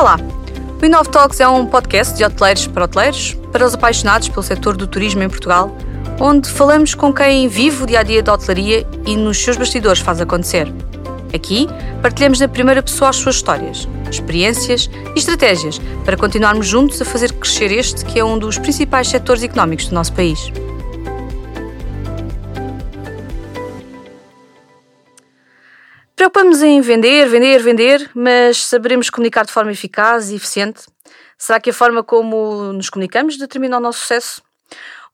Olá! O Inov Talks é um podcast de hoteleiros para hoteleiros, para os apaixonados pelo setor do turismo em Portugal, onde falamos com quem vive o dia a dia da hotelaria e nos seus bastidores faz acontecer. Aqui partilhamos na primeira pessoa as suas histórias, experiências e estratégias para continuarmos juntos a fazer crescer este que é um dos principais setores económicos do nosso país. Preocupamos em vender, vender, vender, mas saberemos comunicar de forma eficaz e eficiente? Será que a forma como nos comunicamos determina o nosso sucesso?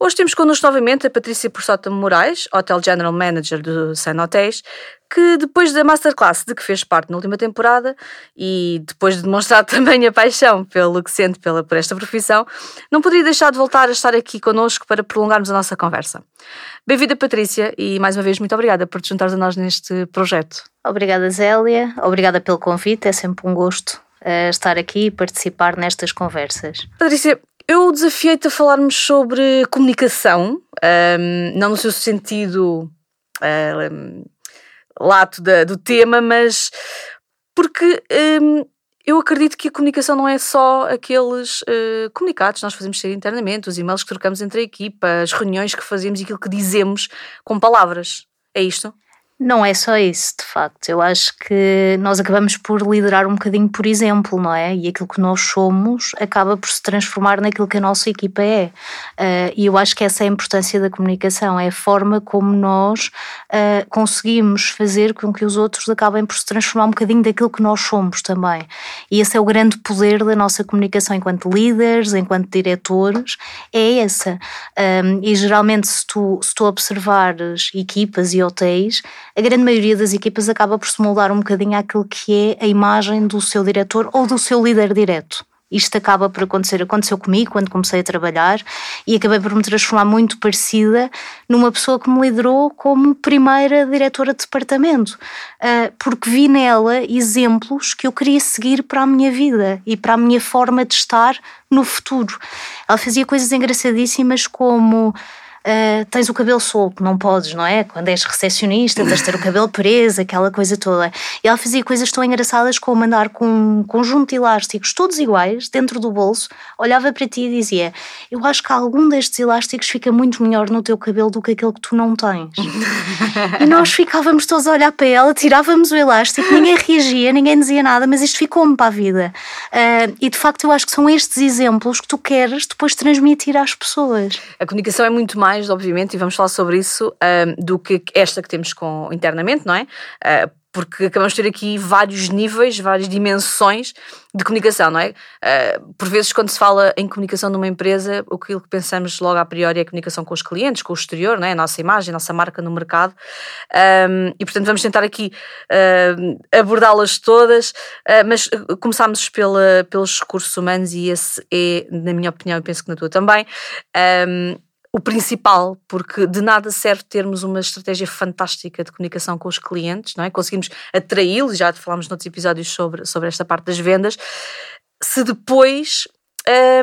Hoje temos connosco novamente a Patrícia Porçota Moraes, Hotel General Manager do Sun Hotéis, que depois da Masterclass de que fez parte na última temporada e depois de demonstrar também a paixão pelo que sente pela, por esta profissão, não poderia deixar de voltar a estar aqui connosco para prolongarmos a nossa conversa. Bem-vinda, Patrícia, e mais uma vez muito obrigada por te juntares a nós neste projeto. Obrigada, Zélia. Obrigada pelo convite. É sempre um gosto uh, estar aqui e participar nestas conversas. Patrícia, eu desafiei-te a falarmos sobre comunicação, um, não no seu sentido um, lato da, do tema, mas porque um, eu acredito que a comunicação não é só aqueles uh, comunicados que nós fazemos ser internamente, os e-mails que trocamos entre a equipa, as reuniões que fazemos e aquilo que dizemos com palavras. É isto? Não é só isso, de facto. Eu acho que nós acabamos por liderar um bocadinho por exemplo, não é? E aquilo que nós somos acaba por se transformar naquilo que a nossa equipa é. Uh, e eu acho que essa é a importância da comunicação, é a forma como nós uh, conseguimos fazer com que os outros acabem por se transformar um bocadinho daquilo que nós somos também. E esse é o grande poder da nossa comunicação enquanto líderes, enquanto diretores, é essa. Um, ah, e geralmente, se tu, se tu observares equipas e hotéis, a grande maioria das equipas acaba por se moldar um bocadinho àquilo que é a imagem do seu diretor ou do seu líder direto. Isto acaba por acontecer, aconteceu comigo quando comecei a trabalhar e acabei por me transformar muito parecida numa pessoa que me liderou como primeira diretora de departamento, ah, porque vi nela exemplos que eu queria seguir para a minha vida e para a minha forma de estar no futuro. Ela fazia coisas engraçadíssimas como uh, tens o cabelo solto, não podes, não é? Quando és recepcionista, tens de ter o cabelo preso, aquela coisa toda. E ela fazia coisas tão engraçadas como andar com um conjunto de elásticos, todos iguais, dentro do bolso, olhava para ti e dizia: Eu acho que algum destes elásticos fica muito melhor no teu cabelo do que aquele que tu não tens. e nós ficávamos todos a olhar para ela, tirávamos o elástico, ninguém reagia, ninguém dizia nada, mas isto ficou-me para a vida. Uh, e de facto, eu acho que são estes exemplos que tu queres depois transmitir às pessoas. A comunicação é muito mais mais, obviamente, e vamos falar sobre isso, do que esta que temos com, internamente, não é? Uh, porque acabamos de ter aqui vários níveis, várias dimensões de comunicação, não é? Uh, por vezes, quando se fala em comunicação numa empresa, aquilo que pensamos logo a priori é a comunicação com os clientes, com o exterior, não é? A nossa imagem, a nossa marca no mercado. Um, e, portanto, vamos tentar aqui uh, abordá-las todas, uh, mas começámos pela, pelos recursos humanos e esse é, na minha opinião, e penso que na tua também, um, o principal, porque de nada serve termos uma estratégia fantástica de comunicação com os clientes, não é? Conseguimos atraí-los, já falámos noutros episódios sobre, sobre esta parte das vendas, se depois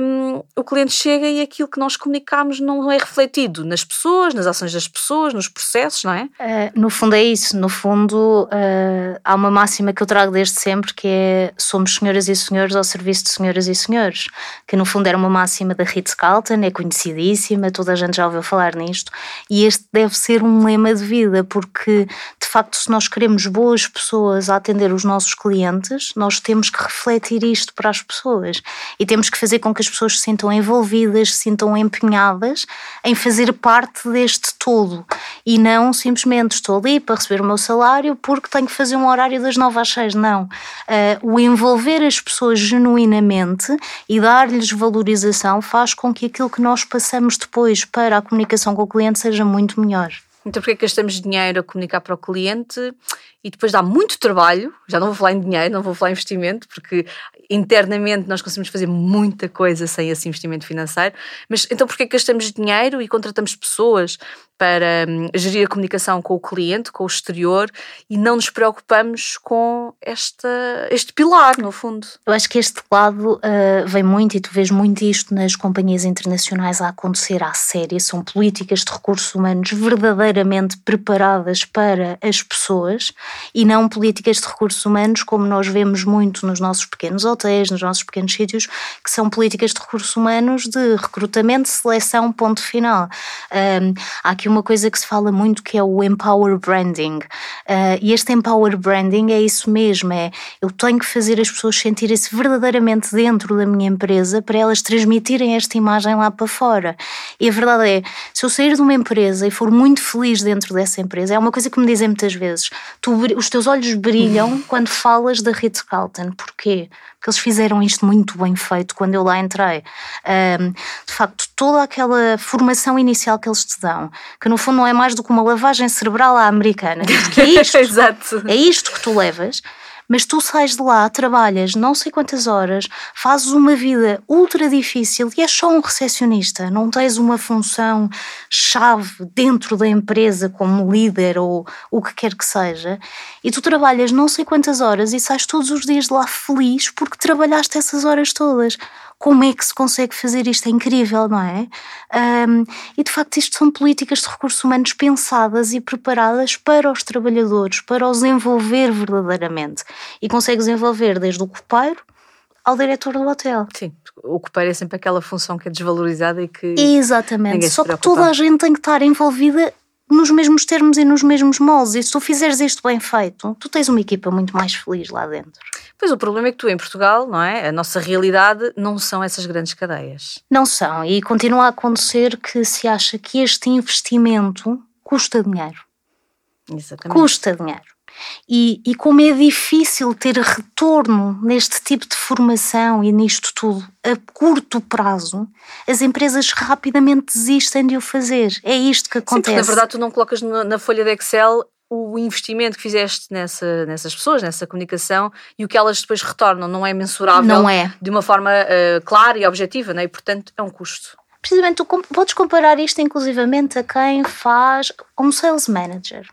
um, o cliente chega e aquilo que nós comunicamos não é refletido nas pessoas, nas ações das pessoas, nos processos, não é? Uh, no fundo é isso. No fundo, uh, há uma máxima que eu trago desde sempre que é somos senhoras e senhores ao serviço de senhoras e senhores, que no fundo era uma máxima da Ritz Carlton, é conhecidíssima, toda a gente já ouviu falar nisto, e este deve ser um lema de vida, porque de facto, se nós queremos boas pessoas a atender os nossos clientes, nós temos que refletir isto para as pessoas e temos que fazer fazer com que as pessoas se sintam envolvidas, se sintam empenhadas em fazer parte deste todo e não simplesmente estou ali para receber o meu salário porque tenho que fazer um horário das 9 às 6. Não. Uh, o envolver as pessoas genuinamente e dar-lhes valorização faz com que aquilo que nós passamos depois para a comunicação com o cliente seja muito melhor. Então, porque é que gastamos dinheiro a comunicar para o cliente e depois dá muito trabalho? Já não vou falar em dinheiro, não vou falar em investimento, porque internamente nós conseguimos fazer muita coisa sem esse investimento financeiro. Mas então, porque é que gastamos dinheiro e contratamos pessoas para hum, gerir a comunicação com o cliente, com o exterior e não nos preocupamos com esta, este pilar, no fundo? Eu acho que este lado uh, vem muito e tu vês muito isto nas companhias internacionais a acontecer à séria. São políticas de recursos humanos verdadeiramente preparadas para as pessoas e não políticas de recursos humanos como nós vemos muito nos nossos pequenos hotéis, nos nossos pequenos sítios, que são políticas de recursos humanos de recrutamento, seleção, ponto final. Um, há aqui uma coisa que se fala muito que é o empower branding. Uh, e este empower branding é isso mesmo, é eu tenho que fazer as pessoas sentirem-se verdadeiramente dentro da minha empresa para elas transmitirem esta imagem lá para fora. E a verdade é, se eu sair de uma empresa e for muito feliz dentro dessa empresa, é uma coisa que me dizem muitas vezes, tu, os teus olhos brilham quando falas da Ritz-Carlton. Porquê? Porque eles fizeram isto muito bem feito quando eu lá entrei. Um, de facto, toda aquela formação inicial que eles te dão, que no fundo não é mais do que uma lavagem cerebral à americana, porque é isto, é isto que tu levas mas tu sais de lá, trabalhas não sei quantas horas, fazes uma vida ultra difícil e és só um recepcionista, não tens uma função chave dentro da empresa como líder ou o que quer que seja, e tu trabalhas não sei quantas horas e sais todos os dias de lá feliz porque trabalhaste essas horas todas como é que se consegue fazer isto? É incrível, não é? Um, e de facto, isto são políticas de recursos humanos pensadas e preparadas para os trabalhadores, para os envolver verdadeiramente. E consegues envolver desde o copeiro ao diretor do hotel. Sim, o copeiro é sempre aquela função que é desvalorizada e que. Exatamente, só que toda a gente tem que estar envolvida nos mesmos termos e nos mesmos moldes. E se tu fizeres isto bem feito, tu tens uma equipa muito mais feliz lá dentro. Pois o problema é que tu em Portugal, não é? A nossa realidade não são essas grandes cadeias. Não são. E continua a acontecer que se acha que este investimento custa dinheiro. Exatamente. Custa dinheiro. E, e como é difícil ter retorno neste tipo de formação e nisto tudo a curto prazo, as empresas rapidamente desistem de o fazer. É isto que acontece. Sim, na verdade, tu não colocas na, na folha de Excel o investimento que fizeste nessa, nessas pessoas, nessa comunicação e o que elas depois retornam não é mensurável não é. de uma forma uh, clara e objetiva, né? e portanto é um custo. Precisamente, tu podes comparar isto inclusivamente a quem faz um sales manager.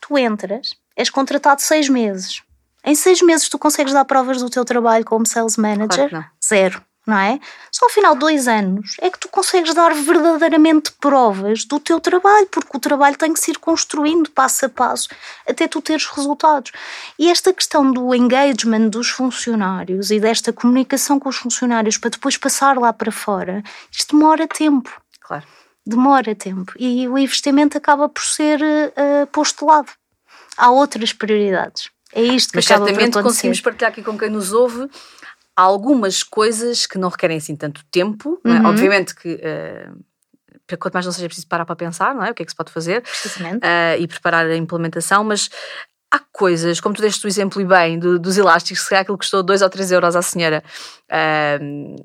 Tu entras és contratado seis meses. Em seis meses tu consegues dar provas do teu trabalho como sales manager? Claro Zero, não é? Só ao final de dois anos é que tu consegues dar verdadeiramente provas do teu trabalho, porque o trabalho tem que se ir construindo passo a passo até tu teres resultados. E esta questão do engagement dos funcionários e desta comunicação com os funcionários para depois passar lá para fora, isto demora tempo. Claro. Demora tempo. E o investimento acaba por ser uh, posto de lado há outras prioridades. É isto que Mas acaba certamente conseguimos partilhar aqui com quem nos ouve algumas coisas que não requerem assim tanto tempo. É? Uhum. É? Obviamente que. Uh, quanto mais não seja preciso parar para pensar, não é? O que é que se pode fazer uh, e preparar a implementação, mas há coisas, como tu deste o exemplo e bem, do, dos elásticos, se calhar aquilo custou 2 ou 3 euros à senhora, uh,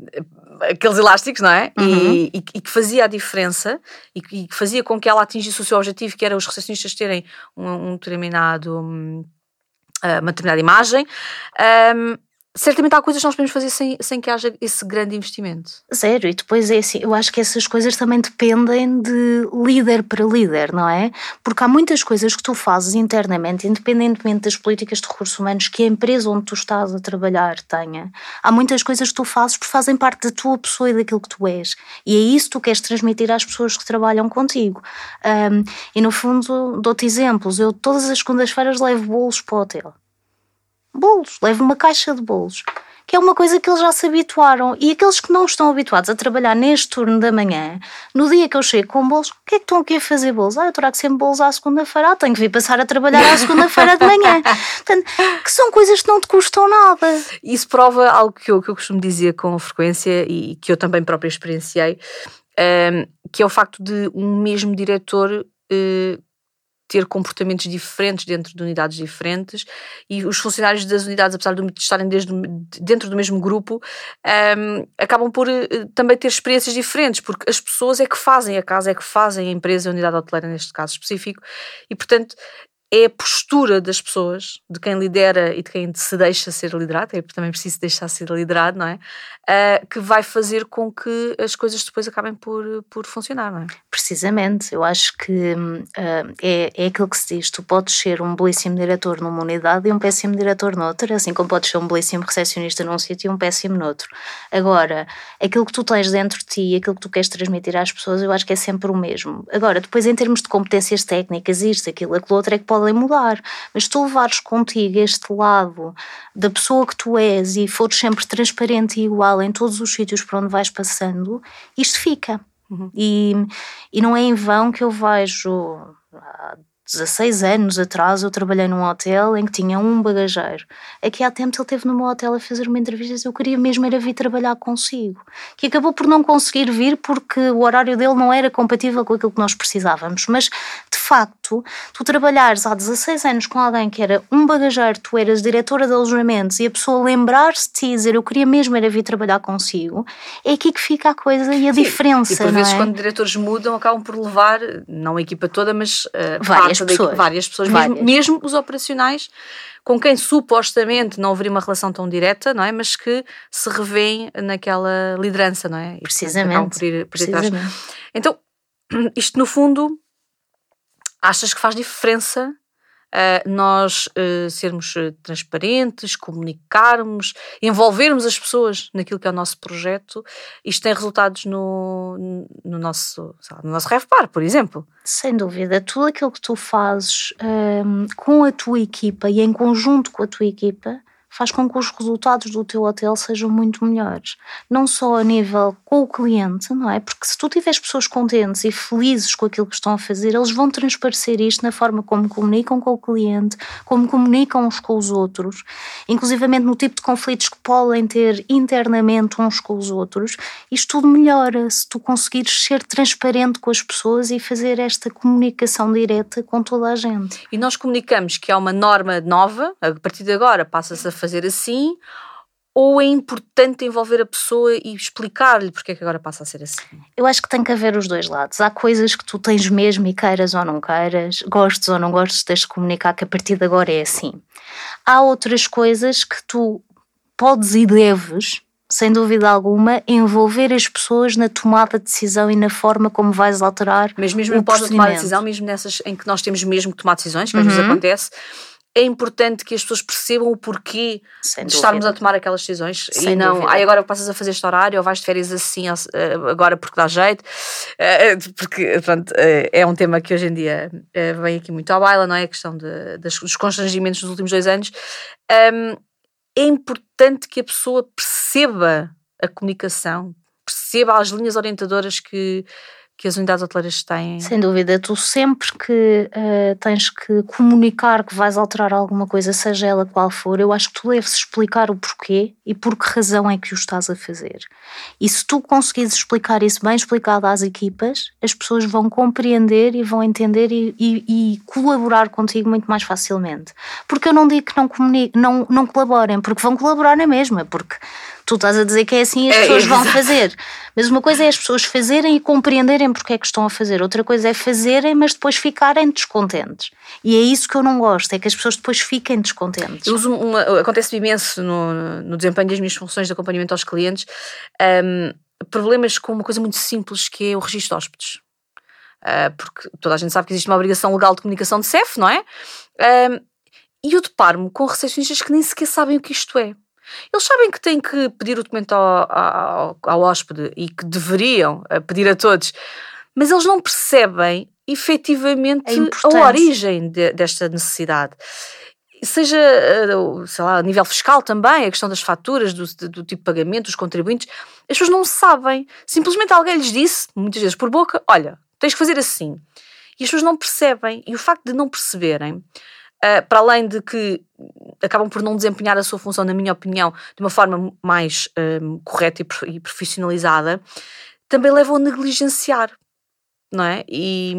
aqueles elásticos, não é? Uhum. E, e, e, que fazia a diferença e, e, que fazia com que ela atingisse o seu objetivo, que era os recepcionistas terem um, um determinado, uh, uma determinada imagem. Um, certamente há coisas que nós podemos fazer sem, sem que haja esse grande investimento. Zero, e depois é assim, eu acho que essas coisas também dependem de líder para líder, não é? Porque há muitas coisas que tu fazes internamente, independentemente das políticas de recursos humanos que a empresa onde tu estás a trabalhar tenha, há muitas coisas que tu fazes porque fazem parte da tua pessoa e daquilo que tu és. E é isso que tu queres transmitir às pessoas que trabalham contigo. Um, e no fundo, dou-te exemplos, eu todas as segundas-feiras levo bolos para o hotel bolos, levo uma caixa de bolos, que é uma coisa que eles já se habituaram. E aqueles que não estão habituados a trabalhar neste turno da manhã, no dia que eu chego com bolos, o que é que estão aqui a fazer bolos? Ah, eu trago sempre bolos à segunda-feira, ah, tenho que vir passar a trabalhar à segunda-feira de manhã. Portanto, que são coisas que não te custam nada. Isso prova algo que eu, que eu costumo dizer com frequência e que eu também própria experienciei, um, ehm, que é o facto de um mesmo diretor uh, ter comportamentos diferentes dentro de unidades diferentes e os funcionários das unidades, apesar de estarem desde, dentro do mesmo grupo, um, acabam por uh, também ter experiências diferentes, porque as pessoas é que fazem a casa, é que fazem a empresa, a unidade hoteleira neste caso específico, e portanto é a postura das pessoas, de quem lidera e de quem se deixa ser liderado, é também preciso deixar ser liderado, não é? Uh, que vai fazer com que as coisas depois acabem por, por funcionar, não é? Precisamente, eu acho que uh, é, é aquilo que se diz: tu podes ser um belíssimo diretor numa unidade e um péssimo diretor noutra, assim como podes ser um belíssimo recepcionista num sítio e um péssimo noutro. Agora, aquilo que tu tens dentro de ti aquilo que tu queres transmitir às pessoas, eu acho que é sempre o mesmo. Agora, depois, em termos de competências técnicas, isto, aquilo, aquilo outro, é que pode podem mudar. Mas tu levares contigo este lado da pessoa que tu és e fores sempre transparente e igual em todos os sítios por onde vais passando, isto fica. Uhum. E, e não é em vão que eu vejo 16 anos atrás eu trabalhei num hotel em que tinha um bagageiro. Aqui há tempo ele esteve no meu hotel a fazer uma entrevista e eu queria mesmo era vir trabalhar consigo. Que acabou por não conseguir vir porque o horário dele não era compatível com aquilo que nós precisávamos. Mas, de facto, tu trabalhares há 16 anos com alguém que era um bagageiro, tu eras diretora de alojamentos e a pessoa lembrar-se de ti e dizer eu queria mesmo era vir trabalhar consigo, é aqui que fica a coisa e a Sim, diferença. E por vezes é? quando diretores mudam acabam por levar, não a equipa toda, mas uh, várias várias pessoas. várias pessoas, várias. Mesmo, mesmo os operacionais com quem supostamente não haveria uma relação tão direta, não é? Mas que se revêem naquela liderança, não é? E, Precisamente. Por ir, por Precisamente. Então, isto no fundo, achas que faz diferença nós uh, sermos eh, transparentes, comunicarmos, envolvermos as pessoas naquilo que é o nosso projeto, isto tem resultados no, no nosso, no nosso RevPar, por exemplo. Sem dúvida, tudo aquilo que tu fazes um, com a tua equipa e em conjunto com a tua equipa faz com que os resultados do teu hotel sejam muito melhores. Não só a nível com o cliente, não é? Porque se tu tiveres pessoas contentes e felizes com aquilo que estão a fazer, eles vão transparecer isto na forma como comunicam com o cliente, como comunicam uns com os outros, inclusivamente no tipo de conflitos que podem ter internamente uns com os outros. Isto tudo melhora se tu conseguires ser transparente com as pessoas e fazer esta comunicação direta com toda a gente. E nós comunicamos que há uma norma nova, a partir de agora passa-se a fazer assim, ou é importante envolver a pessoa e explicar-lhe porque é que agora passa a ser assim? Eu acho que tem que haver os dois lados. Há coisas que tu tens mesmo e queiras ou não queiras, gostes ou não gostes, tens de comunicar que a partir de agora é assim. Há outras coisas que tu podes e deves, sem dúvida alguma, envolver as pessoas na tomada de decisão e na forma como vais alterar. Mas mesmo após a tomada de decisão, mesmo nessas em que nós temos mesmo que tomar decisões, que às vezes uhum. acontece, é importante que as pessoas percebam o porquê Sem de estarmos a tomar aquelas decisões Sem e não, dúvida. ai agora passas a fazer este horário ou vais de férias assim eh, agora porque dá jeito, eh, porque pronto, eh, é um tema que hoje em dia vem aqui muito à baila, não é? A questão de, dos constrangimentos dos últimos dois anos. É importante que a pessoa perceba a comunicação, perceba as linhas orientadoras que que as unidades hoteleiras têm. Sem dúvida, tu sempre que uh, tens que comunicar que vais alterar alguma coisa, seja ela qual for, eu acho que tu deves explicar o porquê e por que razão é que o estás a fazer. E se tu conseguires explicar isso bem explicado às equipas, as pessoas vão compreender e vão entender e, e, e colaborar contigo muito mais facilmente. Porque eu não digo que não, não, não colaborem, porque vão colaborar na mesma, porque tu estás a dizer que é assim e as é, pessoas vão fazer. Mas uma coisa é as pessoas fazerem e compreenderem porque é que estão a fazer, outra coisa é fazerem, mas depois ficarem descontentes. E é isso que eu não gosto, é que as pessoas depois fiquem descontentes. Eu uso uma, acontece imenso no, no desempenho das minhas funções de acompanhamento aos clientes um, problemas com uma coisa muito simples que é o registro de hóspedes. Uh, porque toda a gente sabe que existe uma obrigação legal de comunicação de CEF, não é? Um, e eu deparo-me com recepcionistas que nem sequer sabem o que isto é. Eles sabem que têm que pedir o documento ao, ao, ao hóspede e que deveriam eh, pedir a todos, mas eles não percebem efetivamente a, a origem de, desta necessidade seja, eh, sei lá, a nível fiscal também, a questão das faturas, do, do, tipo de pagamento, dos contribuintes, as pessoas não sabem. Simplesmente alguém lhes disse, muitas vezes por boca, olha, tens que fazer assim. E as pessoas não percebem. E o facto de não perceberem Uh, para além de que acabam por não desempenhar a sua função, na minha opinião, de uma forma mais um, correta e profissionalizada, também levam a negligenciar não é? E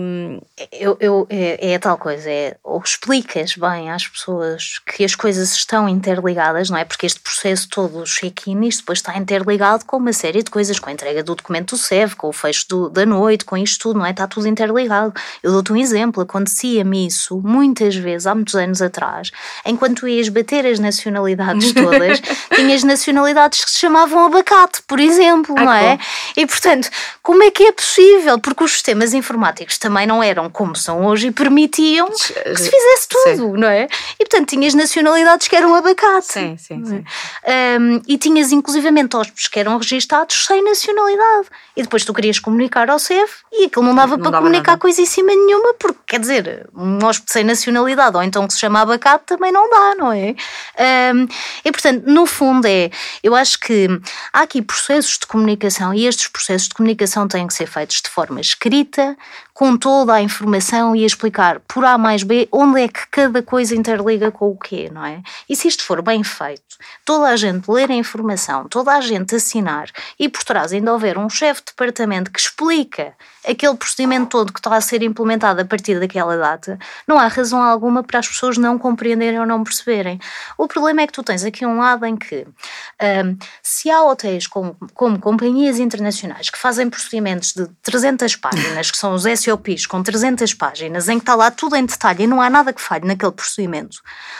eu, eu, é, é a tal coisa, é ou explicas bem às pessoas que as coisas estão interligadas, não é? Porque este processo todo, o check-in, isto depois está interligado com uma série de coisas, com a entrega do documento do SEV, com o fecho do, da noite, com isto tudo, não é? Está tudo interligado. Eu dou-te um exemplo, acontecia-me isso muitas vezes, há muitos anos atrás, enquanto ias bater as nacionalidades todas, tinhas nacionalidades que se chamavam abacate, por exemplo, não é? E portanto, como é que é possível? Porque o sistema sistemas informáticos também não eram como são hoje e permitiam que se fizesse tudo, sim. não é? E portanto tinhas nacionalidades que eram abacate. Sim, sim, sim. Um, e tinhas inclusivamente hóspedes que eram registados sem nacionalidade. E depois tu querias comunicar ao CEF e aquilo não dava não para dava comunicar nada. coisíssima nenhuma, porque quer dizer, um hóspede sem nacionalidade ou então que se chama abacate também não dá, não é? Um, e portanto, no fundo é, eu acho que há aqui processos de comunicação e estes processos de comunicação têm que ser feitos de forma escrita, Elite com toda a informação e a explicar por A mais B onde é que cada coisa interliga com o quê, não é? E se isto for bem feito, toda a gente ler a informação, toda a gente assinar e por trás ainda houver um chefe de departamento que explica aquele procedimento todo que está a ser implementado a partir daquela data, não há razão alguma para as pessoas não compreenderem ou não perceberem. O problema é que tu tens aqui um lado em que um, se há hotéis como, como companhias internacionais que fazem procedimentos de 300 páginas, que são os SOPs com 300 páginas, em que está lá tudo em detalhe e não há nada que falhe naquele procedimento,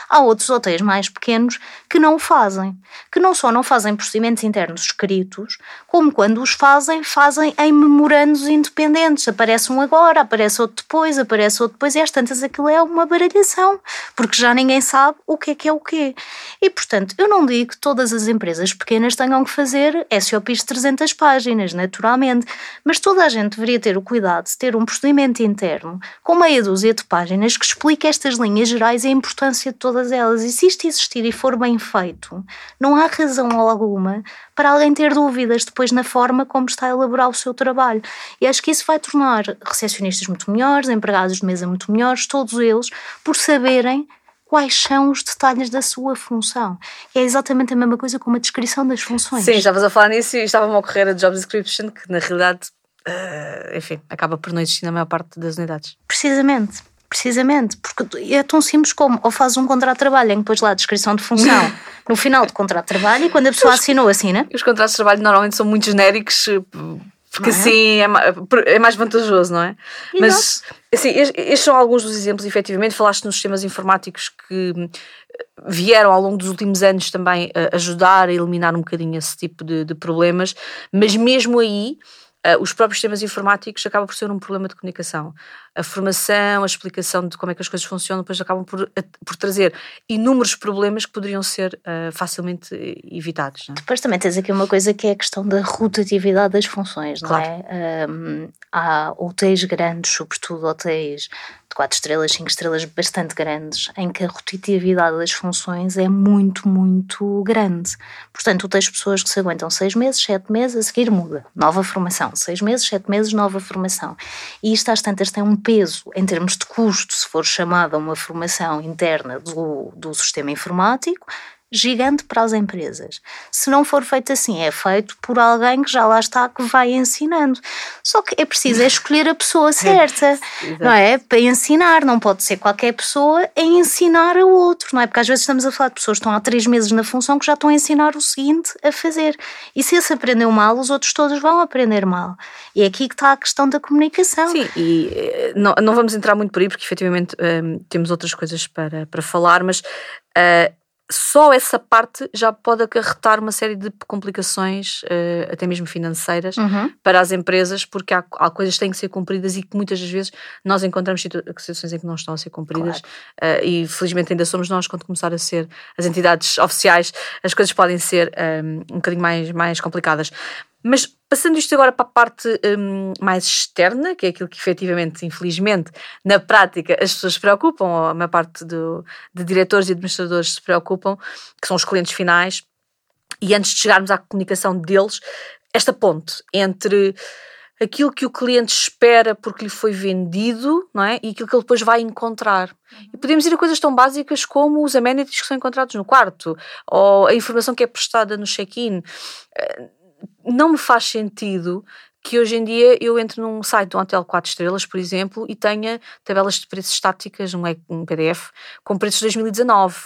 há outros hotéis mais pequenos que não o fazem, que não só não fazem procedimentos internos escritos, como quando os fazem, fazem em memorandos independentes. Aparece um agora, aparece outro depois, aparece outro depois, e às tantas aquilo é uma baralhação, porque já ninguém sabe o que é que é o quê. E, portanto, eu não digo que todas as empresas pequenas tenham que fazer SOPs de 300 páginas, naturalmente, mas toda a gente deveria ter o cuidado de ter um procedimento interno com meia dúzia de páginas que explique estas linhas gerais e a importância de todas elas. E se isto existir e for bem feito, não há razão alguma para alguém ter dúvidas depois na forma como está a elaborar o seu trabalho. E acho que isso vai tornar recepcionistas muito melhores, empregados de mesa muito melhores, todos eles, por saberem quais são os detalhes da sua função. É exatamente a mesma coisa com uma descrição das funções. Sim, estavas a falar nisso e estava-me a ocorrer a job description, que na realidade, uh, enfim, acaba por não existir na maior parte das unidades. Precisamente. Precisamente, porque é tão simples como ou fazes um contrato de trabalho em que depois lá a descrição de função no final do contrato de trabalho e quando a pessoa os, assinou, assina. Os contratos de trabalho normalmente são muito genéricos eh, porque é? assim é, é, mais vantajoso, não é? Exato. Mas assim, estes são alguns dos exemplos, efetivamente. Falaste nos sistemas informáticos que eh, vieram ao longo dos últimos anos também a ajudar a eliminar um bocadinho esse tipo de, de problemas, mas mesmo aí os próprios sistemas informáticos acabam por ser um problema de comunicação. A formação, a explicação de como é que as coisas funcionam, depois acabam por, por trazer inúmeros problemas que poderiam ser uh, facilmente evitados. É? Depois também tens aqui uma coisa que é a questão da rotatividade das funções, claro. não é? Um, há hotéis grandes, sobretudo hotéis de 4 estrelas, 5 estrelas bastante grandes, em que a rotatividade das funções é muito, muito grande. Portanto, tu tens pessoas que se aguentam 6 meses, 7 meses, a seguir muda, nova formação. 6 meses, 7 meses, nova formação. E isto às tantas tem um peso em termos de custo, se for chamada uma formação interna do, do sistema informático, gigante para as empresas. Se não for feito assim, é feito por alguém que já lá está, que vai ensinando. Só que é preciso é escolher a pessoa certa, não é? Para ensinar, não pode ser qualquer pessoa a ensinar a outro, não é? Porque às vezes estamos a falar de pessoas que estão há três meses na função que já estão a ensinar o seguinte a fazer. E se esse aprendeu mal, os outros todos vão aprender mal. E é aqui que está a questão da comunicação. Sim, e eh, não, não vamos entrar muito por aí, porque efetivamente um, temos outras coisas para, para falar, mas. Uh, só essa parte já pode acarretar uma série de complicações, uh, até mesmo financeiras, uhum. para as empresas, porque há, há, coisas que têm que ser cumpridas e que muitas das vezes nós encontramos situações em que não estão a ser cumpridas claro. uh, e felizmente ainda somos nós quando começar a ser as entidades oficiais, as coisas podem ser um, eh, um bocadinho mais, mais complicadas. Mas passando isto agora para a parte um, mais externa, que é aquilo que efetivamente, infelizmente, na prática as pessoas se preocupam, ou a maior parte do, de diretores e administradores se preocupam, que são os clientes finais, e antes de chegarmos à comunicação deles, esta ponte entre aquilo que o cliente espera porque lhe foi vendido, não é? E aquilo que ele depois vai encontrar. E podemos ir a coisas tão básicas como os amenities que são encontrados no quarto, ou a informação que é prestada no check-in não me faz sentido que hoje em dia eu entre num site de um hotel 4 estrelas, por exemplo, e tenha tabelas de preços estáticas, um, PDF, com preços de 2019.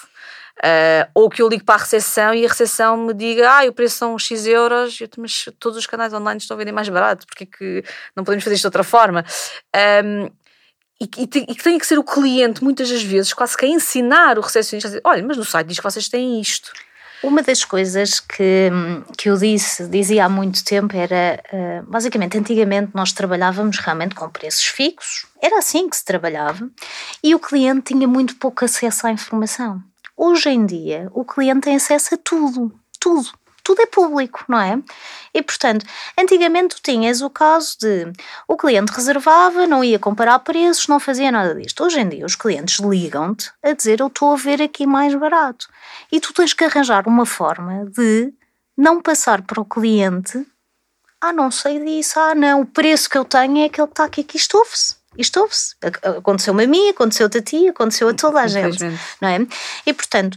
Uh, ou que eu ligo para a recepção e a recepção me diga ah, o preço são X euros, eu, mas todos os canais online estão a vender mais barato, porque é que não podemos fazer isto de outra forma? Um, e, que tem que ser o cliente, muitas das vezes, quase que a ensinar o recepcionista a dizer: olha, mas no site diz que vocês têm isto. Uma das coisas que, que eu disse, dizia há muito tempo era, uh, basicamente, antigamente nós trabalhávamos realmente com preços fixos, era assim que se trabalhava, e o cliente tinha muito pouco acesso à informação. Hoje em dia, o cliente tem acesso a tudo, tudo tudo é público, não é? E portanto, antigamente tu tinhas o caso de o cliente reservava, não ia comparar preços, não fazia nada disto. Hoje em dia os clientes ligam-te a dizer eu estou a ver aqui mais barato. E tu tens que arranjar uma forma de não passar para o cliente ah, não sei disso, ah, não, o preço que eu tenho é aquele que está aqui, que isto ouve-se. Isto ouve-se. Aconteceu-me a mim, aconteceu-te a ti, aconteceu a toda a gente. Não é? E portanto,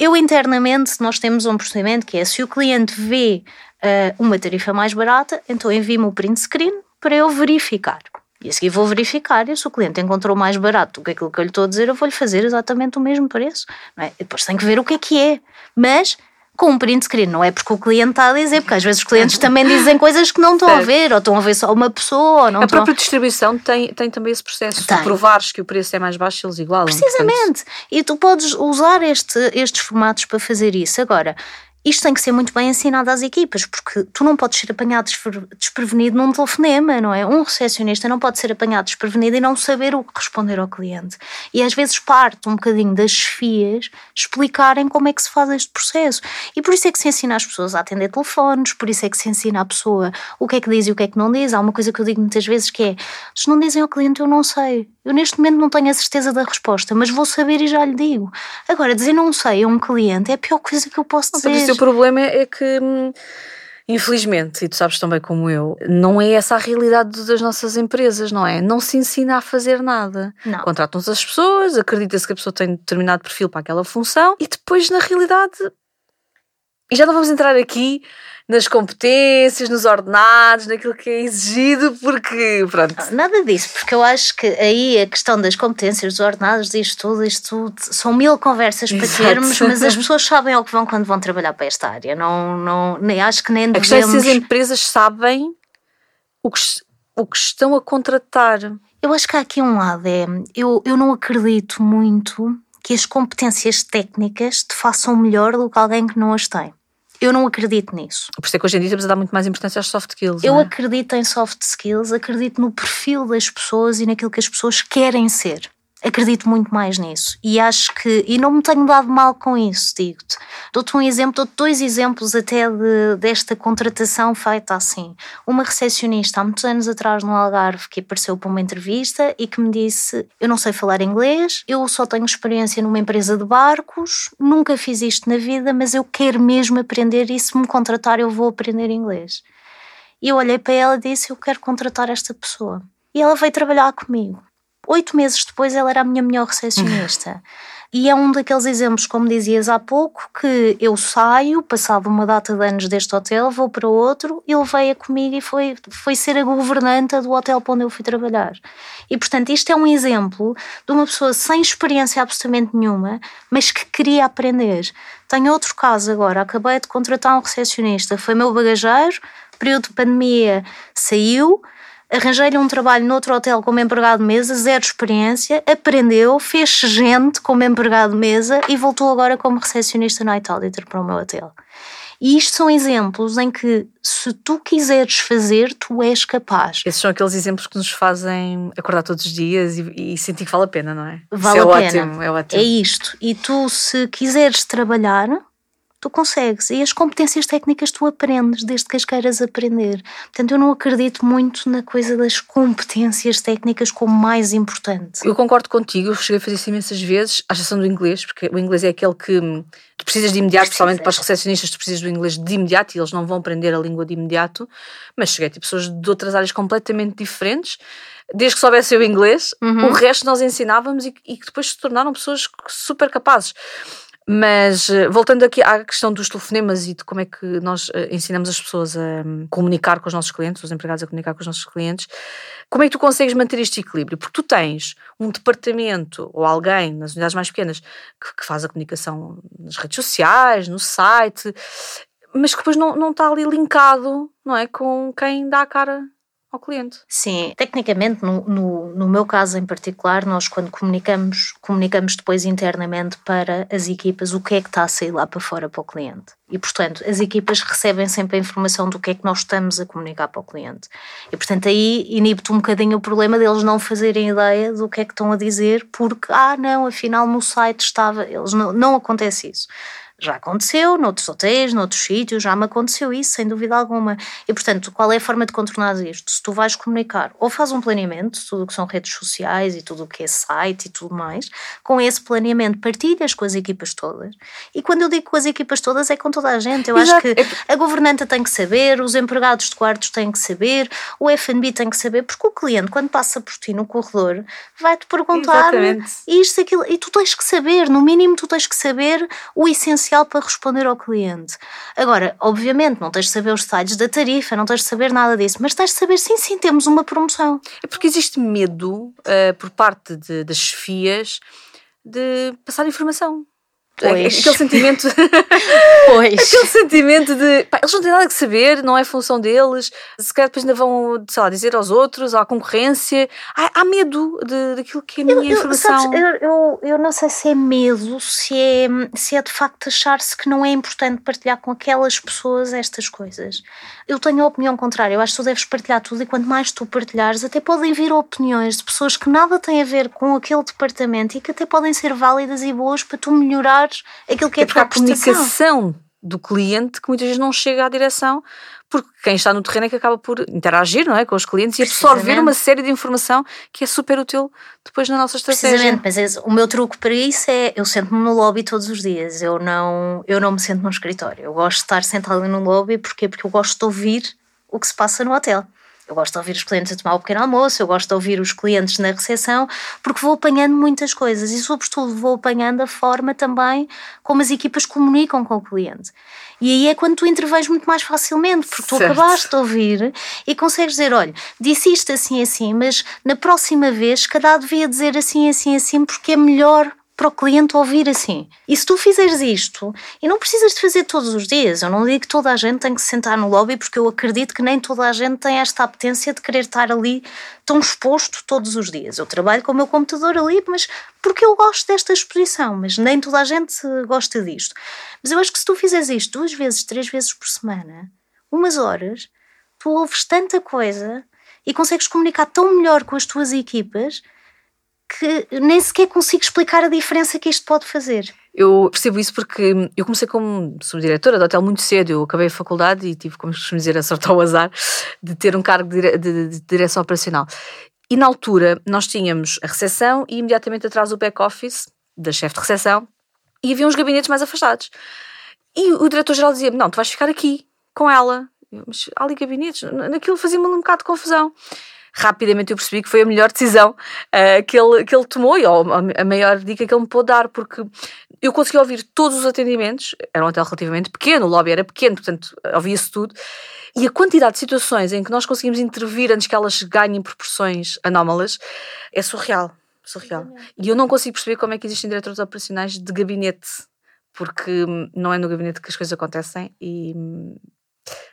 eu internamente, nós temos um procedimento que é se o cliente vê uh, uma tarifa mais barata, então envia-me o print screen para eu verificar. E a seguir vou verificar e se o cliente encontrou mais barato do que aquilo que eu lhe estou a dizer, eu vou-lhe fazer exatamente o mesmo preço. É? Depois tenho que ver o que é que é. Mas com um print screen, não é porque o cliente está a dizer, porque às vezes os clientes também dizem coisas que não estão certo. a ver, ou estão a ver só uma pessoa, ou não A própria distribuição tem, tem também esse processo. Tem. Provares que o preço é mais baixo, eles igualam. Precisamente. Portanto... E tu podes usar este, estes formatos para fazer isso. Agora, isto tem que ser muito bem ensinado às equipas, porque tu não podes ser apanhado desprevenido num telefonema, não é? Um recepcionista não pode ser apanhado desprevenido e não saber o que responder ao cliente. E às vezes parte um bocadinho das chefias explicarem como é que se faz este processo. E por isso é que se ensina as pessoas a atender telefones, por isso é que se ensina a pessoa o que é que diz e o que é que não diz. Há uma coisa que eu digo muitas vezes que é: se não dizem ao cliente, eu não sei. Eu neste momento não tenho a certeza da resposta, mas vou saber e já lhe digo. Agora, dizer não sei a um cliente é a pior coisa que eu posso dizer o problema é que. Hum, infelizmente, e tu sabes também como eu, não é essa a realidade das nossas empresas, não é? Não se ensina a fazer nada. Contratam-se as pessoas, acredita-se que a pessoa tem determinado perfil para aquela função e depois, na realidade. E já não vamos entrar aqui nas competências, nos ordenados, naquilo que é exigido, porque pronto. Nada disso, porque eu acho que aí a questão das competências, dos ordenados, disto tudo, isto tudo, são mil conversas para Exato. termos, mas as pessoas sabem ao que vão quando vão trabalhar para esta área. Não, não, nem acho que nem devemos... A questão é se as empresas sabem o que, o que estão a contratar. Eu acho que há aqui um lado, é, eu, eu não acredito muito que as competências técnicas te façam melhor do que alguém que não as tem. Eu não acredito nisso. Por isso é que hoje em dia estamos a dar muito mais importância às soft skills. Eu é? acredito em soft skills, acredito no perfil das pessoas e naquilo que as pessoas querem ser acredito muito mais nisso e acho que, e não me tenho dado mal com isso, digo-te. Dou-te um exemplo, dou-te dois exemplos até de, desta contratação feita assim. Uma recepcionista há muitos anos atrás no Algarve que apareceu para uma entrevista e que me disse: Eu não sei falar inglês, eu só tenho experiência numa empresa de barcos, nunca fiz isto na vida, mas eu quero mesmo aprender e se me contratar eu vou aprender inglês. E eu olhei para ela e disse: Eu quero contratar esta pessoa. E ela veio trabalhar comigo. Oito meses depois ela era a minha melhor recepcionista. E é um daqueles exemplos, como dizias há pouco, que eu saio, passado uma data de anos deste hotel, vou para outro, ele veio comigo e foi, foi ser a governanta do hotel para onde eu fui trabalhar. E portanto, isto é um exemplo de uma pessoa sem experiência absolutamente nenhuma, mas que queria aprender. Tenho outro caso agora, acabei de contratar um recepcionista, foi meu bagageiro, período de pandemia saiu arranjei-lhe um trabalho noutro hotel como empregado de mesa, zero experiência, aprendeu, fez gente como empregado de mesa e voltou agora como recepcionista night auditor para o meu hotel. E isto são exemplos em que, se tu quiseres fazer, tu és capaz. Esses são aqueles exemplos que nos fazem acordar todos os dias e, e sentir que vale a pena, não é? Vale Isso é a pena. Ótimo, é ótimo. É isto. E tu, se quiseres trabalhar, tu consegues. E as competências técnicas tu aprendes, desde que as queiras aprender. Portanto, eu não acredito muito na coisa das competências técnicas como mais importante. Eu concordo contigo, eu cheguei a fazer isso imensas vezes, à exceção do inglês, porque o inglês é aquele que tu precisas de imediato, especialmente para os recepcionistas, tu precisas do inglês de imediato e eles não vão aprender a língua de imediato. Mas cheguei a ter pessoas de outras áreas completamente diferentes desde que soubessem o inglês, uhum. o resto nós ensinávamos e, e que depois se tornaram pessoas super capazes. Mas eh, voltando aqui à questão dos telefonemas e de como é que nós eh, ensinamos as pessoas a hum, comunicar com os nossos clientes, os empregados a comunicar com os nossos clientes, como é que tu consegues manter este equilíbrio? Porque tu tens um departamento ou alguém nas unidades mais pequenas que, que faz a comunicação nas redes sociais, no site, mas que depois não, não está ali linkado, não é? Com quem dá a cara ao cliente. Sim, tecnicamente, no, no, no, meu caso em particular, nós quando comunicamos, comunicamos depois internamente para as equipas o que é que está a sair lá para fora para o cliente. E, portanto, as equipas recebem sempre a informação do que é que nós estamos a comunicar para o cliente. E, portanto, aí inibe-te um bocadinho o problema deles não fazerem ideia do que é que estão a dizer, porque, ah, não, afinal no site estava. Eles não, não acontece isso. Já aconteceu noutros hotéis, noutros sítios, já me aconteceu isso, sem dúvida alguma. E, portanto, qual é a forma de contornar isto? Se tu vais comunicar, ou faz um planeamento, tudo o que são redes sociais e tudo o que é site e tudo mais, com esse planeamento partilhas com as equipas todas. E quando eu digo com as equipas todas, é com toda a gente. Eu Exato. acho que a governanta tem que saber, os empregados de quartos têm que saber, o F&B tem que saber, porque o cliente, quando passa por ti no corredor, vai-te perguntar Exatamente. isto, aquilo, e tu tens que saber, no mínimo tu tens que saber o essencial essencial para responder ao cliente. Agora, obviamente, não tens de saber os detalhes da tarifa, não tens de saber nada disso, mas tens de saber, sim, sim, temos uma promoção. É porque existe medo uh, por parte de, das chefias de passar informação. Pois. Aquele sentimento. pois. Aquele sentimento de. Pá, eles não têm nada que saber, não é função deles. Se calhar depois ainda vão, sei lá, dizer aos outros, à concorrência. Há, há medo de, daquilo que é a minha eu, informação. Sabes, eu, eu, eu, não sei se é medo, se é, se é de facto achar-se que não é importante partilhar com aquelas pessoas estas coisas. Eu tenho a opinião contrária. Eu acho que tu deves partilhar tudo e quanto mais tu partilhares, até podem vir opiniões de pessoas que nada têm a ver com aquele departamento e que até podem ser válidas e boas para tu melhorar aquilo que é, é a comunicação do cliente que muitas vezes não chega à direção porque quem está no terreno é que acaba por interagir não é, com os clientes e absorver uma série de informação que é super útil depois na nossa estratégia. Precisamente, mas o meu truque para isso é eu sento-me no lobby todos os dias, eu não, eu não me sento no escritório, eu gosto de estar sentado no lobby porque, porque eu gosto de ouvir o que se passa no hotel. Eu gosto de ouvir os clientes a tomar o pequeno almoço, eu gosto de ouvir os clientes na recepção, porque vou apanhando muitas coisas e, sobretudo, vou apanhando a forma também como as equipas comunicam com o cliente. E aí é quando tu intervens muito mais facilmente, porque tu certo. acabaste de ouvir e consegues dizer: olha, disse isto assim assim, mas na próxima vez, cada devia dizer assim, assim, assim, porque é melhor para o cliente ouvir assim. E se tu fizeres isto, e não precisas de fazer todos os dias, eu não digo que toda a gente tem que se sentar no lobby, porque eu acredito que nem toda a gente tem esta apetência de querer estar ali tão exposto todos os dias. Eu trabalho com o meu computador ali, mas porque eu gosto desta exposição, mas nem toda a gente gosta disto. Mas eu acho que se tu fizeres isto duas vezes, três vezes por semana, umas horas, tu ouves tanta coisa e consegues comunicar tão melhor com as tuas equipas que nem sequer consigo explicar a diferença que isto pode fazer. Eu percebo isso porque eu comecei como subdiretora de hotel muito cedo. Eu acabei a faculdade e tive, como costumo dizer, a sorte ao azar de ter um cargo de, direção operacional. E na altura nós tínhamos a recepção e imediatamente atrás o back-office da chefe de recepção e havia uns gabinetes mais afastados. E o diretor-geral dizia: Não, tu vais ficar aqui com ela. Eu, mas há ali gabinetes. Naquilo fazia-me um bocado de confusão rapidamente eu percebi que foi a melhor decisão uh, que, ele, que ele tomou e a maior dica que ele me pôde dar, porque eu consegui ouvir todos os atendimentos, era um hotel relativamente pequeno, o lobby era pequeno, portanto ouvia-se tudo, e a quantidade de situações em que nós conseguimos intervir antes que elas ganhem proporções anómalas é surreal. surreal. E eu não consigo perceber como é que existem diretores operacionais de gabinete, porque não é no gabinete que as coisas acontecem e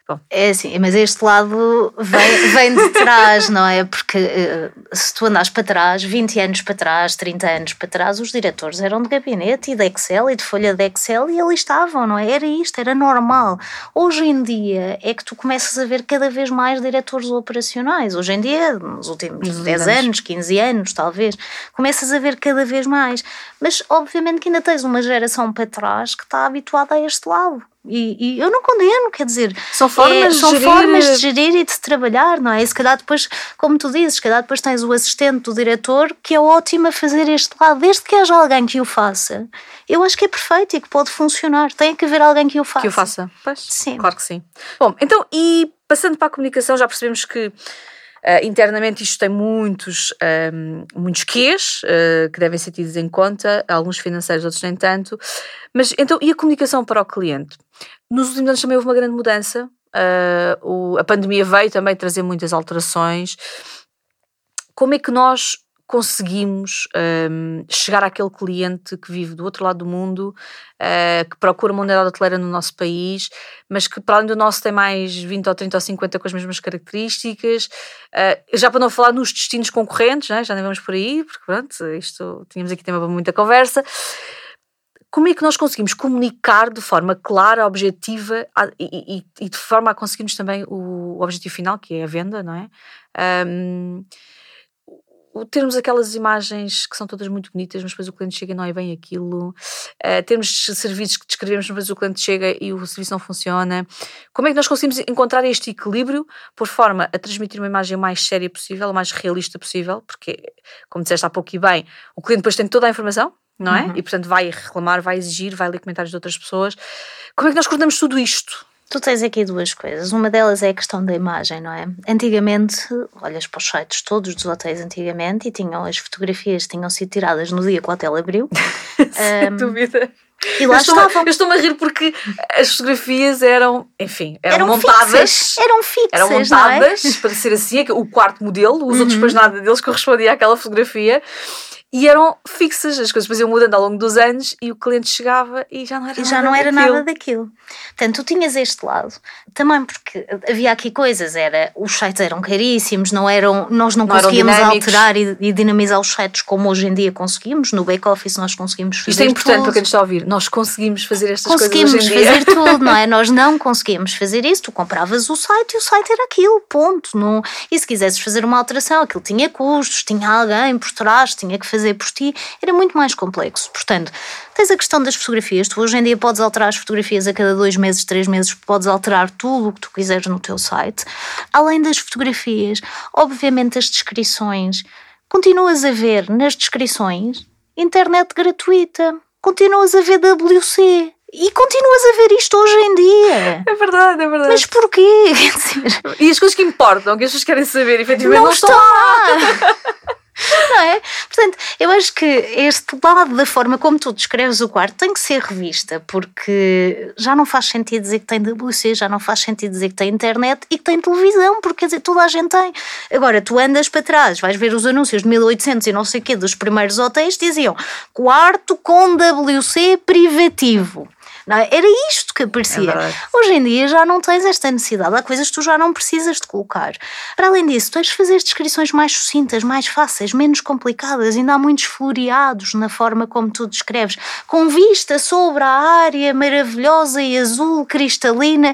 Bom. É assim, mas este lado vem, vem de trás, não é? Porque eh, se tu andas para trás, 20 anos para trás, 30 anos para trás, os diretores eram de gabinete e de Excel e de folha de Excel e ali estavam, não é? Era isto, era normal. Hoje em dia é que tu começas a ver cada vez mais diretores operacionais. Hoje em dia, nos últimos 10 anos, 15 anos, talvez, começas a ver cada vez mais. Mas obviamente que ainda tens uma geração para trás que está habituada a este lado. E, e, eu não condeno, quer dizer, são formas, é, são gerir... formas de gerir e de trabalhar, não é? E se calhar depois, como tu dizes, se calhar depois tens o assistente do diretor que é ótimo a fazer este lado, desde que haja alguém que o faça. Eu acho que é perfeito e que pode funcionar. Tem que haver alguém que o faça. Que o faça, pois. Sim. Claro que sim. Bom, então, e passando para a comunicação, já percebemos que Uh, internamente isto tem muitos, um, muitos quês uh, que devem ser tidos em conta, alguns financeiros, outros nem tanto. Mas então, e a comunicação para o cliente? Nos últimos anos também houve uma grande mudança. Uh, o, a pandemia veio também trazer muitas alterações. Como é que nós conseguimos um, chegar àquele cliente que vive do outro lado do mundo, uh, que procura uma unidade hoteleira no nosso país, mas que para além do nosso tem mais 20 ou 30 ou 50 com as mesmas características, uh, já para não falar nos destinos concorrentes, né? já nem vamos por aí, porque pronto, isto tínhamos aqui tema para muita conversa como é que nós conseguimos comunicar de forma clara, objetiva e, e, e de forma a conseguirmos também o, o, objetivo final, que é a venda, não é? Um, termos aquelas imagens que são todas muito bonitas, mas depois o cliente chega e não é bem aquilo, uh, termos serviços que descrevemos, mas depois o cliente chega e o serviço não funciona. Como é que nós conseguimos encontrar este equilíbrio por forma a transmitir uma imagem mais séria possível, mais realista possível? Porque, como disseste há pouco e bem, o cliente depois tem toda a informação, não é? Uhum. E portanto vai reclamar, vai exigir, vai ler comentários de outras pessoas. Como é que nós coordenamos tudo isto? Tu tens aqui duas coisas. Uma delas é a questão da imagem, não é? Antigamente, olhas para os sites todos dos hotéis antigamente e tinham as fotografias tinham sido tiradas no dia que o hotel abriu. Sem um, dúvida. E lá eu estou, estavam. Eu estou-me a rir porque as fotografias eram, enfim, eram, eram montadas. Fixas. Eram fixas. Eram é? montadas é? para ser assim, o quarto modelo, os uhum. outros depois nada deles correspondia àquela fotografia e eram fixas, as coisas depois iam mudando ao longo dos anos e o cliente chegava e já não era, e já nada, não era daquilo. nada daquilo. Portanto, tu tinhas este lado, também porque havia aqui coisas, era, os sites eram caríssimos, não eram, nós não, não conseguíamos alterar e, e, dinamizar os sites como hoje em dia conseguimos, no back-office nós conseguimos fazer Isto é importante tudo. para quem nos está a ouvir, nós conseguimos fazer estas conseguimos coisas Conseguimos fazer tudo, não é? Nós não conseguimos fazer isso, tu compravas o site e o site era aquilo, ponto. Não, e se quisesses fazer uma alteração, aquilo tinha custos, tinha alguém por trás, tinha que fazer por ti, era muito mais complexo. Portanto, tens a questão das fotografias. Tu hoje em dia podes alterar as fotografias a cada dois meses, três meses, podes alterar tudo o que tu quiseres no teu site. Além das fotografias, obviamente as descrições. Continuas a ver nas descrições internet gratuita. Continuas a ver WC. E continuas a ver isto hoje em dia. É verdade, é verdade. Mas porquê? E as coisas que importam, que as pessoas querem saber, efetivamente, não, não estão lá. Não é? Portanto, eu acho que este lado da forma como tu descreves o quarto tem que ser revista, porque já não faz sentido dizer que tem WC, já não faz sentido dizer que tem internet e que tem televisão, porque quer dizer, toda a gente tem. Agora, tu andas para trás, vais ver os anúncios de 1800 e não sei o quê dos primeiros hotéis, diziam quarto com WC privativo. Não, é? era isto que aparecia. É Hoje em dia já não tens esta necessidade, há coisas que tu já não precisas de colocar. Para além disso, tens de fazer descrições mais sucintas, mais fáceis, menos complicadas. Ainda há muitos floreados na forma como tu descreves, com vista sobre a área maravilhosa e azul cristalina.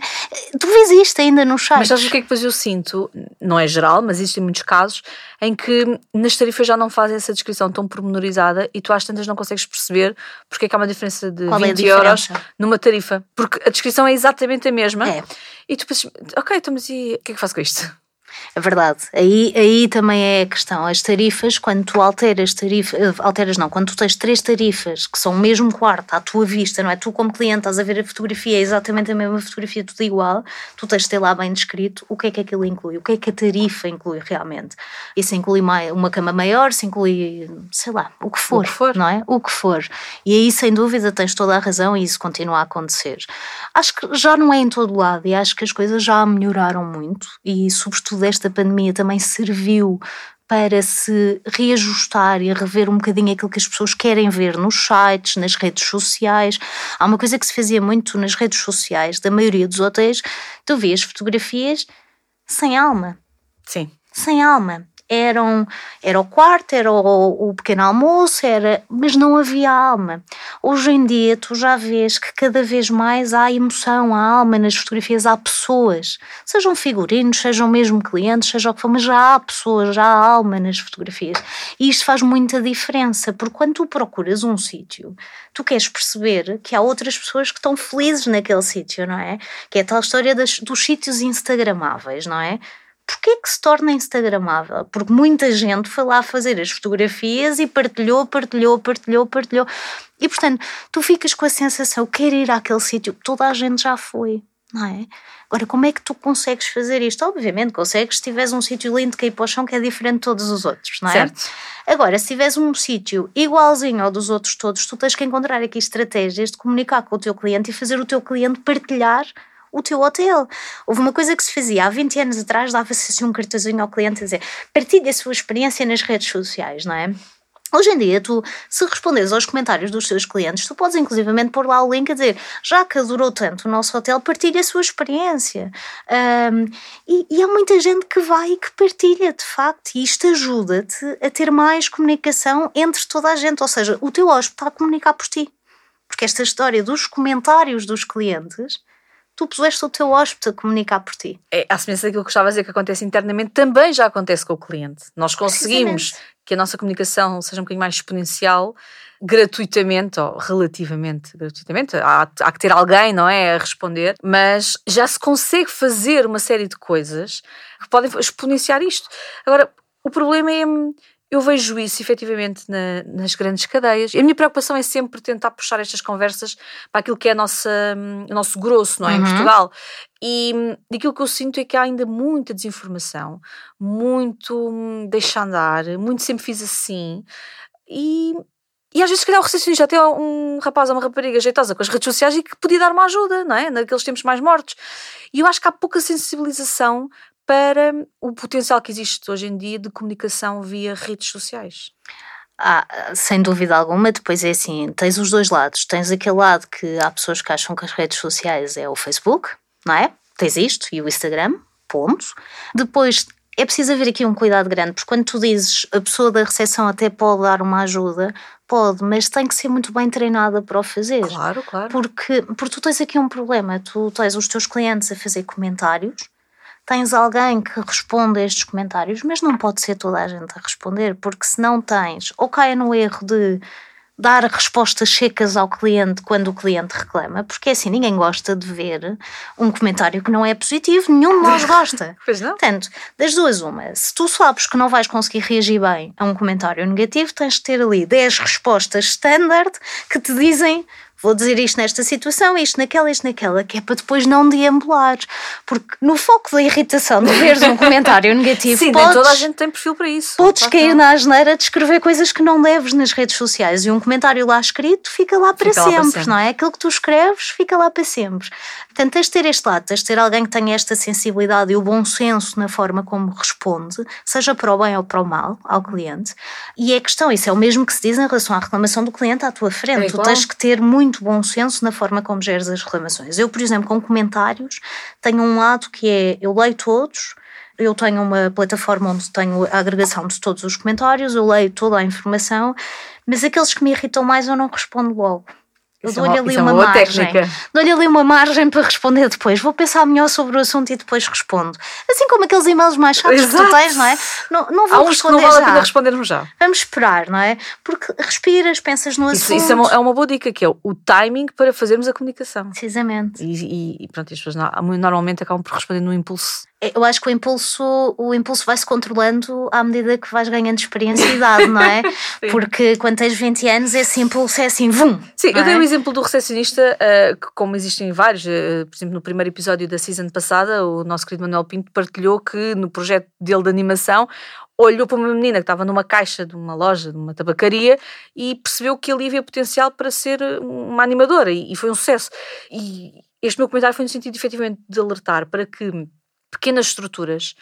Tu vês isto ainda no chat. Mas sabes o que é que depois eu sinto? Não é geral, mas existem muitos casos em que nas tarifas já não fazem essa descrição tão pormenorizada e tu às tantas não consegues perceber porque é que há uma diferença de Qual 20 é euros numa tarifa. Porque a descrição é exatamente a mesma. É. E tu pensas, ok, então mas e o que é que faço com isto? É verdade. Aí, aí também é a questão. As tarifas, quando tu alteras tarifas, eh, alteras não, quando tu tens três tarifas que são o mesmo quarto à tua vista, não é? Tu, como cliente, estás a ver a fotografia, é exatamente a mesma fotografia, tudo igual, tu tens de ter lá bem descrito o que é que aquilo inclui, o que é que a tarifa inclui realmente. Isso inclui uma cama maior, se inclui, sei lá, o que for, o que for. não é? O que for. E aí, sem dúvida, tens toda a razão e isso continua a acontecer. Acho que já não é em todo lado e acho que as coisas já melhoraram muito e, sobretudo, esta pandemia também serviu para se reajustar e rever um bocadinho aquilo que as pessoas querem ver nos sites, nas redes sociais. Há uma coisa que se fazia muito nas redes sociais da maioria dos hotéis, tu vês fotografias sem alma. Sim. Sem alma eram, era o quarto, era o, o, pequeno almoço, era, mas não havia alma. Hoje em dia tu já vês que cada vez mais há emoção, há alma nas fotografias, há pessoas, sejam figurinos, sejam mesmo clientes, seja o que for, mas já há pessoas, já há alma nas fotografias. E isto faz muita diferença, porque quando tu procuras um sítio, tu queres perceber que há outras pessoas que estão felizes naquele sítio, não é? Que é a tal história das, dos sítios instagramáveis, não é? Porquê que se torna instagramável? Porque muita gente foi lá fazer as fotografias e partilhou, partilhou, partilhou, partilhou. E portanto, tu ficas com a sensação, quero ir àquele sítio que toda a gente já foi, não é? Agora, como é que tu consegues fazer isto? Obviamente consegues se tiveres um sítio lindo que ir para o chão que é diferente de todos os outros, não é? Certo. Agora, se tiveres um sítio igualzinho ao dos outros todos, tu tens que encontrar aqui estratégias de comunicar com o teu cliente e fazer o teu cliente partilhar o teu hotel. Houve uma coisa que se fazia há 20 anos atrás, dava-se assim um cartãozinho ao cliente a dizer partilhe a sua experiência nas redes sociais, não é? Hoje em dia, tu, se respondes aos comentários dos teus clientes, tu podes inclusivamente pôr lá o link a dizer já que adorou tanto o nosso hotel, partilha a sua experiência. Um, e, e há muita gente que vai e que partilha, de facto, e isto ajuda-te a ter mais comunicação entre toda a gente, ou seja, o teu hóspede está a comunicar por ti. Porque esta história dos comentários dos clientes tu puseste o teu hóspede a comunicar por ti. É, a semelhança daquilo que estava a dizer que acontece internamente, também já acontece com o cliente. Nós conseguimos que a nossa comunicação seja um bocadinho mais exponencial, gratuitamente, ou relativamente gratuitamente, há, há que ter alguém, não é, a responder, mas já se consegue fazer uma série de coisas que podem exponenciar isto. Agora, o problema é eu vejo isso efetivamente na, nas grandes cadeias. E a minha preocupação é sempre tentar puxar estas conversas para aquilo que é a nossa, o nosso grosso, não é? Uhum. Em Portugal. E aquilo que eu sinto é que há ainda muita desinformação, muito hum, deixa andar, muito sempre fiz assim. E, e às vezes, se calhar, o recepcionista até um rapaz ou uma rapariga jeitosa com as redes sociais e que podia dar uma ajuda, não é? Naqueles tempos mais mortos. E eu acho que há pouca sensibilização para o potencial que existe hoje em dia de comunicação via redes sociais. Ah, sem dúvida alguma, depois é assim, tens os dois lados. Tens aquele lado que há pessoas que acham que as redes sociais é o Facebook, não é? Tens isto e o Instagram, ponto. Depois é preciso haver aqui um cuidado grande, porque quando tu dizes a pessoa da recepção até pode dar uma ajuda, pode, mas tem que ser muito bem treinada para o fazer. Claro, claro. Porque, porque tu tens aqui um problema, tu tens os teus clientes a fazer comentários tens alguém que responde a estes comentários, mas não pode ser toda a gente a responder, porque se não tens, ou cai no erro de dar respostas secas ao cliente quando o cliente reclama, porque assim ninguém gosta de ver um comentário que não é positivo, nenhum de nós gosta. pois não. Portanto, das duas, uma, se tu sabes que não vais conseguir reagir bem a um comentário negativo, tens de ter ali 10 respostas standard que te dizem vou dizer isto nesta situação, isto naquela, isto naquela, que é para depois não deambular. Porque no foco da irritação de veres um comentário negativo, Sim, podes, nem toda a gente tem perfil para isso. Podes cair não. na asneira de escrever coisas que não deves nas redes sociais e um comentário lá escrito fica lá para, fica sempre, lá para sempre, não é? Aquilo que tu escreves fica lá para sempre. Portanto, tens de ter este lado, tens de ter alguém que tenha esta sensibilidade e o bom senso na forma como responde, seja para o bem ou para o mal ao cliente. E é questão, isso é o mesmo que se diz em relação à reclamação do cliente à tua frente. É tu tens que ter muito bom senso na forma como geres as reclamações. Eu, por exemplo, com comentários, tenho um lado que é eu leio todos. Eu tenho uma plataforma onde tenho a agregação de todos os comentários, eu leio toda a informação, mas aqueles que me irritam mais eu não respondo logo. Eu é dou-lhe ali é uma, uma margem. Dou-lhe ali uma margem para responder depois. Vou pensar melhor sobre o assunto e depois respondo. Assim como aqueles e-mails mais chatos Exato. que tu tens, não é? Não, não vou Há uns responder que não vale a pena respondermos já. Vamos esperar, não é? Porque respiras, pensas no assunto. Isso, é, uma, é uma boa dica, que é o timing para fazermos a comunicação. Precisamente. E, e, e pronto, as pessoas normalmente acabam por responder no impulso eu acho que o impulso, o impulso vai se controlando à medida que vais ganhando experiência e idade, não é? Porque quando tens 20 anos, esse impulso é assim, vum! Sim, eu é? dei o exemplo do recepcionista, uh, que como existem vários, uh, por exemplo, no primeiro episódio da season passada, o nosso querido Manuel Pinto partilhou que no projeto dele de animação olhou para uma menina que estava numa caixa de uma loja, de uma tabacaria, e percebeu que ali havia potencial para ser uma animadora, e, e foi um sucesso. E este meu comentário foi no sentido, efetivamente, de alertar para que pequenas estruturas,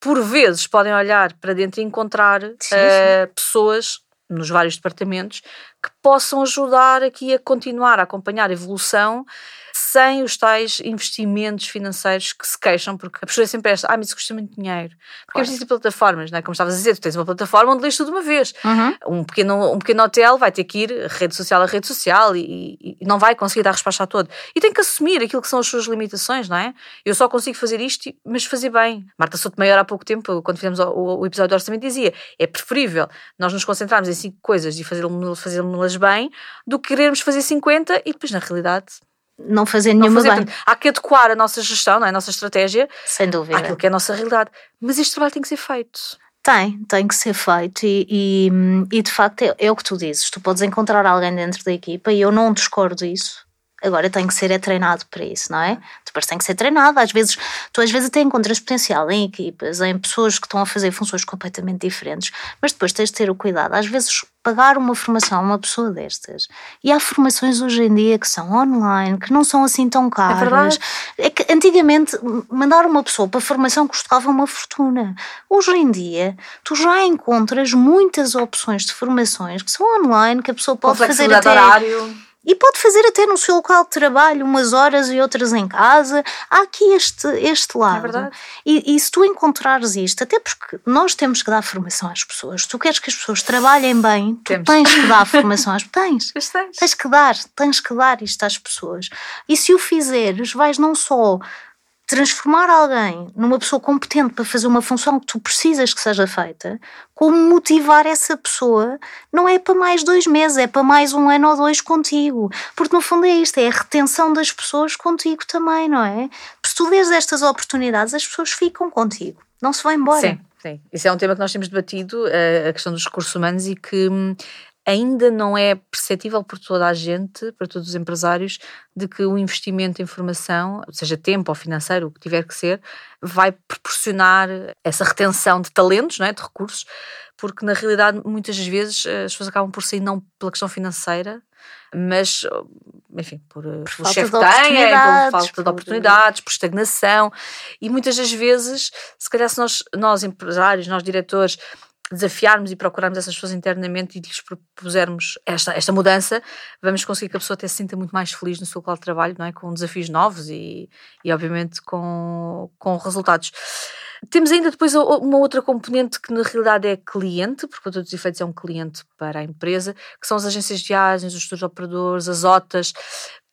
por vezes podem olhar para dentro e encontrar sim, sim. Uh, pessoas nos vários departamentos que possam ajudar aqui a continuar a acompanhar a evolução sem os tais investimentos financeiros que se queixam, porque a postura é sempre esta, ah, mas isso custa muito dinheiro. Porque claro. existem plataformas, não é? Como estavas a dizer, tu tens uma plataforma onde lês tudo de uma vez. Uhum. Um, pequeno, um pequeno hotel vai ter que ir rede social a rede social e, e, não vai conseguir dar resposta a todo. E tem que assumir aquilo que são as suas limitações, não é? Eu só consigo fazer isto, mas fazer bem. Marta Sotomayor há pouco tempo, quando fizemos o, o, o episódio do orçamento, dizia, é preferível nós nos concentrarmos em cinco coisas e fazê-las bem, do que querermos fazer 50 e depois, na realidade, não fazer nenhuma não fazer, bem. Há que adequar a nossa gestão, não é? a nossa estratégia Sem dúvida. àquilo que é a nossa realidade. Mas este trabalho tem que ser feito. Tem, tem que ser feito e, e, e de facto é, é, o que tu dizes. Tu podes encontrar alguém dentro da equipa e eu não discordo disso. Agora tem que ser é treinado para isso, não é? Depois tem que ser treinado. Às vezes, tu às vezes até encontras potencial em equipas, em pessoas que estão a fazer funções completamente diferentes, mas depois tens de ter o cuidado. Às vezes pagar uma formação a uma pessoa destas. E há formações hoje em dia que são online, que não são assim tão caras. É, é que antigamente mandar uma pessoa para formação custava uma fortuna. Hoje em dia, tu já encontras muitas opções de formações que são online, que a pessoa pode fazer até. Horário e pode fazer até no seu local de trabalho umas horas e outras em casa. Há aqui este, este lado. É. E, e se tu encontrares isto, até porque nós temos que dar formação às pessoas. Se tu queres que as pessoas trabalhem bem, tu temos. tens que dar formação às pessoas. Tens. tens. Tens que dar, tens que dar isto às pessoas. E se o fizeres, vais não só transformar alguém numa pessoa competente para fazer uma função que tu precisas que seja feita, como motivar essa pessoa não é para mais dois meses, é para mais um ano ou dois contigo. Porque no fundo é isto, é a retenção das pessoas contigo também, não é? Se tu vês estas oportunidades, as pessoas ficam contigo, não se vão embora. Sim. Sim, isso é um tema que nós temos debatido, eh, a questão dos recursos humanos, e que hum, ainda não é perceptível por toda a gente, para todos os empresários, de que o investimento em formação, seja tempo ou financeiro, o que tiver que ser, vai proporcionar essa retenção de talentos, não é? de recursos, porque na realidade muitas vezes eh, as pessoas acabam por sair não pela questão financeira, mas, enfim, por, eh, por chefe que têm, por falta de oportunidades, por estagnação, e muitas das vezes, se calhar se nós, nós empresários, nós diretores, desafiarmos e procurarmos essas pessoas internamente e lhes propusermos esta, esta mudança, vamos conseguir que a pessoa até se sinta muito mais feliz no seu local de trabalho, não é? Com desafios novos e, e obviamente com, com resultados. Temos ainda depois uma outra componente que na realidade é cliente, porque todos os efeitos é um cliente para a empresa, que são as agências de viagens, os tours operadores, as OTAs,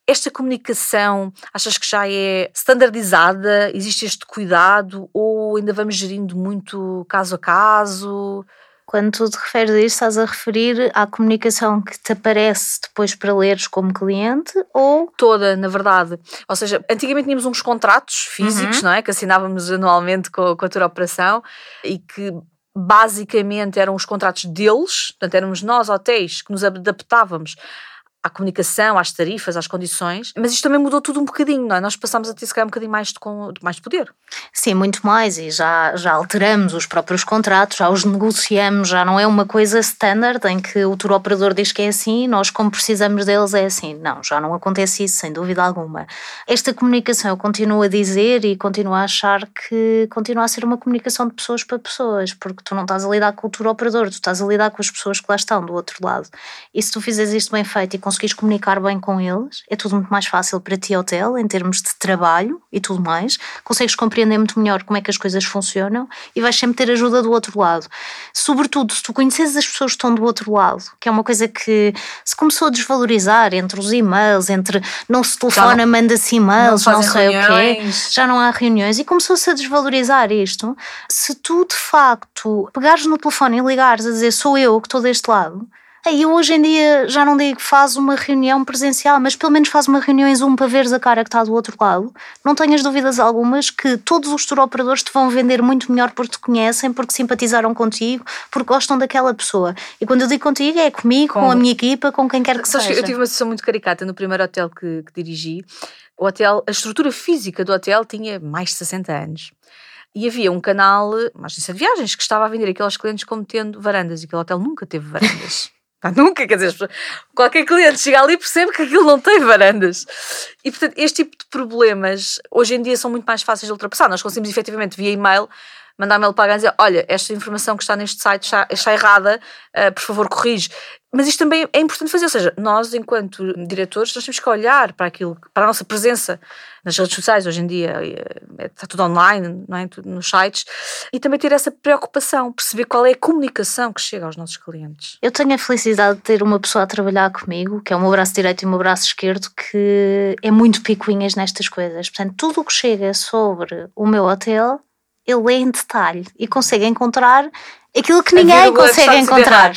esta comunicação achas que já é standardizada? Existe este cuidado ou ainda vamos gerindo muito caso a caso? Quando tu te referes a isto, estás a referir à comunicação que te aparece depois para leres como cliente ou. Toda, na verdade. Ou seja, antigamente tínhamos uns contratos físicos, uhum. não é? Que assinávamos anualmente com, com a tua operação e que basicamente eram os contratos deles, portanto éramos nós, hotéis, que nos adaptávamos à comunicação, às tarifas, às condições, mas isto também mudou tudo um bocadinho, não é? Nós passámos a ter se calhar um bocadinho mais de, mais de poder. Sim, muito mais, e já, já alteramos os próprios contratos, já os negociamos, já não é uma coisa standard em que o tour operador diz que é assim, nós como precisamos deles é assim. Não, já não acontece isso, sem dúvida alguma. Esta comunicação eu continuo a dizer e continuo a achar que continua a ser uma comunicação de pessoas para pessoas, porque tu não estás a lidar com o tour operador, tu estás a lidar com as pessoas que lá estão do outro lado. E se tu fizeres isto bem feito e conseguires comunicar bem com eles, é tudo muito mais fácil para ti, hotel, em termos de trabalho e tudo mais. Consegues compreender muito melhor como é que as coisas funcionam e vais sempre ter ajuda do outro lado. Sobretudo, se tu conheces as pessoas que estão do outro lado, que é uma coisa que se começou a desvalorizar entre os e-mails, entre não se telefona, manda-se e-mails, não, não sei reuniões. o quê, já não há reuniões e começou-se a desvalorizar isto. Se tu de facto pegares no telefone e ligares a dizer sou eu que estou deste lado, eu hoje em dia já não digo que faz uma reunião presencial, mas pelo menos faz uma reunião em Zoom para veres a cara que está do outro lado. Não tenhas dúvidas algumas que todos os tour operadores te vão vender muito melhor porque te conhecem, porque simpatizaram contigo, porque gostam daquela pessoa. E quando eu digo contigo é comigo, com, com a minha equipa, com quem quer que seja. Eu tive uma sessão muito caricata no primeiro hotel que, que dirigi. O hotel, a estrutura física do hotel tinha mais de 60 anos. E havia um canal, uma agência de viagens, que estava a vender aqueles clientes como tendo varandas. E aquele hotel nunca teve varandas. Pá, nunca, quer dizer, qualquer cliente chega ali e percebe que aquilo não tem varandas. E, portanto, este tipo de problemas hoje em dia são muito mais fáceis de ultrapassar. Nós conseguimos efetivamente via e-mail mandar mail para alguém e dizer: Olha, esta informação que está neste site está, está errada, uh, por favor, corrige. Mas isto também é importante fazer, ou seja, nós, enquanto diretores, nós temos que olhar para aquilo, para a nossa presença nas redes sociais, hoje em dia eh, está tudo online, não é? Tudo nos sites, e também ter essa preocupação, perceber qual é a comunicação que chega aos nossos clientes. Eu tenho a felicidade de ter uma pessoa a trabalhar comigo, que é o meu braço direito e o meu braço esquerdo, que é muito picuinhas nestas coisas. Portanto, tudo o que chega sobre o meu hotel ele lê em detalhe e consegue encontrar aquilo que ninguém consegue encontrar.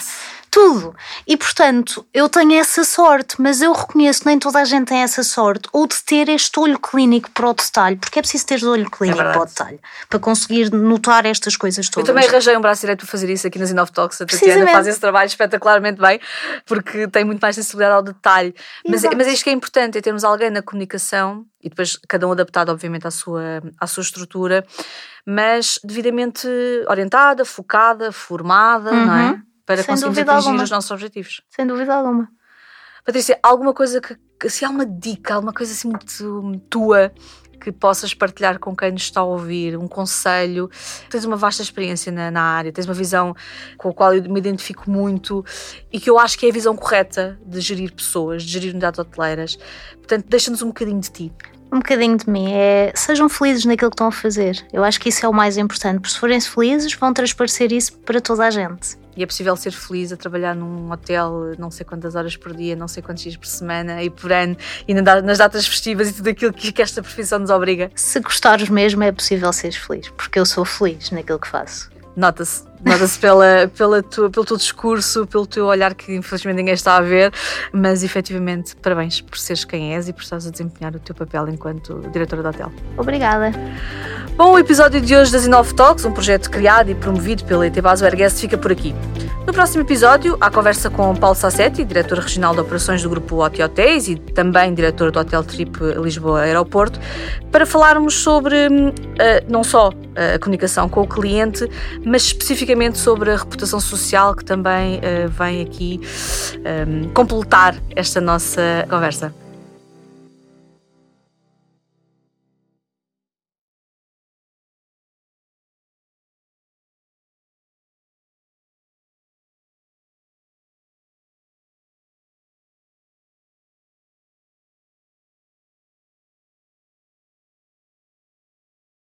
Tudo. E portanto, eu tenho essa sorte, mas eu reconheço que nem toda a gente tem essa sorte, ou de ter este olho clínico para o detalhe, porque é preciso ter olho clínico é para o detalhe, para conseguir notar estas coisas todas. Eu também arranjei um braço direito para fazer isso aqui nas Inov Talks. A Tatiana faz esse trabalho espetacularmente bem, porque tem muito mais sensibilidade ao detalhe. Mas, mas é isto que é importante, é termos alguém na comunicação, e depois cada um adaptado, obviamente, à sua, à sua estrutura, mas devidamente orientada, focada, formada, uhum. não é? Para Sem conseguirmos atingir alguma. os nossos objetivos. Sem dúvida alguma. Patrícia, alguma coisa que, que se há uma dica, alguma coisa assim muito tua que possas partilhar com quem nos está a ouvir, um conselho. Tens uma vasta experiência na, na área, tens uma visão com a qual eu me identifico muito e que eu acho que é a visão correta de gerir pessoas, de gerir unidades hoteleiras. Portanto, deixa-nos um bocadinho de ti. Um bocadinho de mim é sejam felizes naquilo que estão a fazer. Eu acho que isso é o mais importante, porque se forem felizes, vão transparecer isso para toda a gente. E é possível ser feliz a trabalhar num hotel não sei quantas horas por dia, não sei quantos dias por semana e por ano, e na- nas datas festivas e tudo aquilo que, que esta profissão nos obriga. Se gostares mesmo, é possível seres feliz, porque eu sou feliz naquilo que faço. Nota-se. Nota-se pela, pela tua, pelo teu discurso, pelo teu olhar que infelizmente ninguém está a ver, mas efetivamente parabéns por seres quem és e por estares a desempenhar o teu papel enquanto diretora do hotel. Obrigada. Bom, o episódio de hoje das Inove Talks, um projeto criado e promovido pela ETBAS Airguest, fica por aqui. No próximo episódio, há conversa com Paulo Sassetti, diretor regional de operações do grupo Oti Hotéis e também diretor do Hotel Trip Lisboa Aeroporto, para falarmos sobre eh, não só a comunicação com o cliente, mas especificamente sobre a reputação social que também eh, vem aqui hum, completar esta nossa conversa.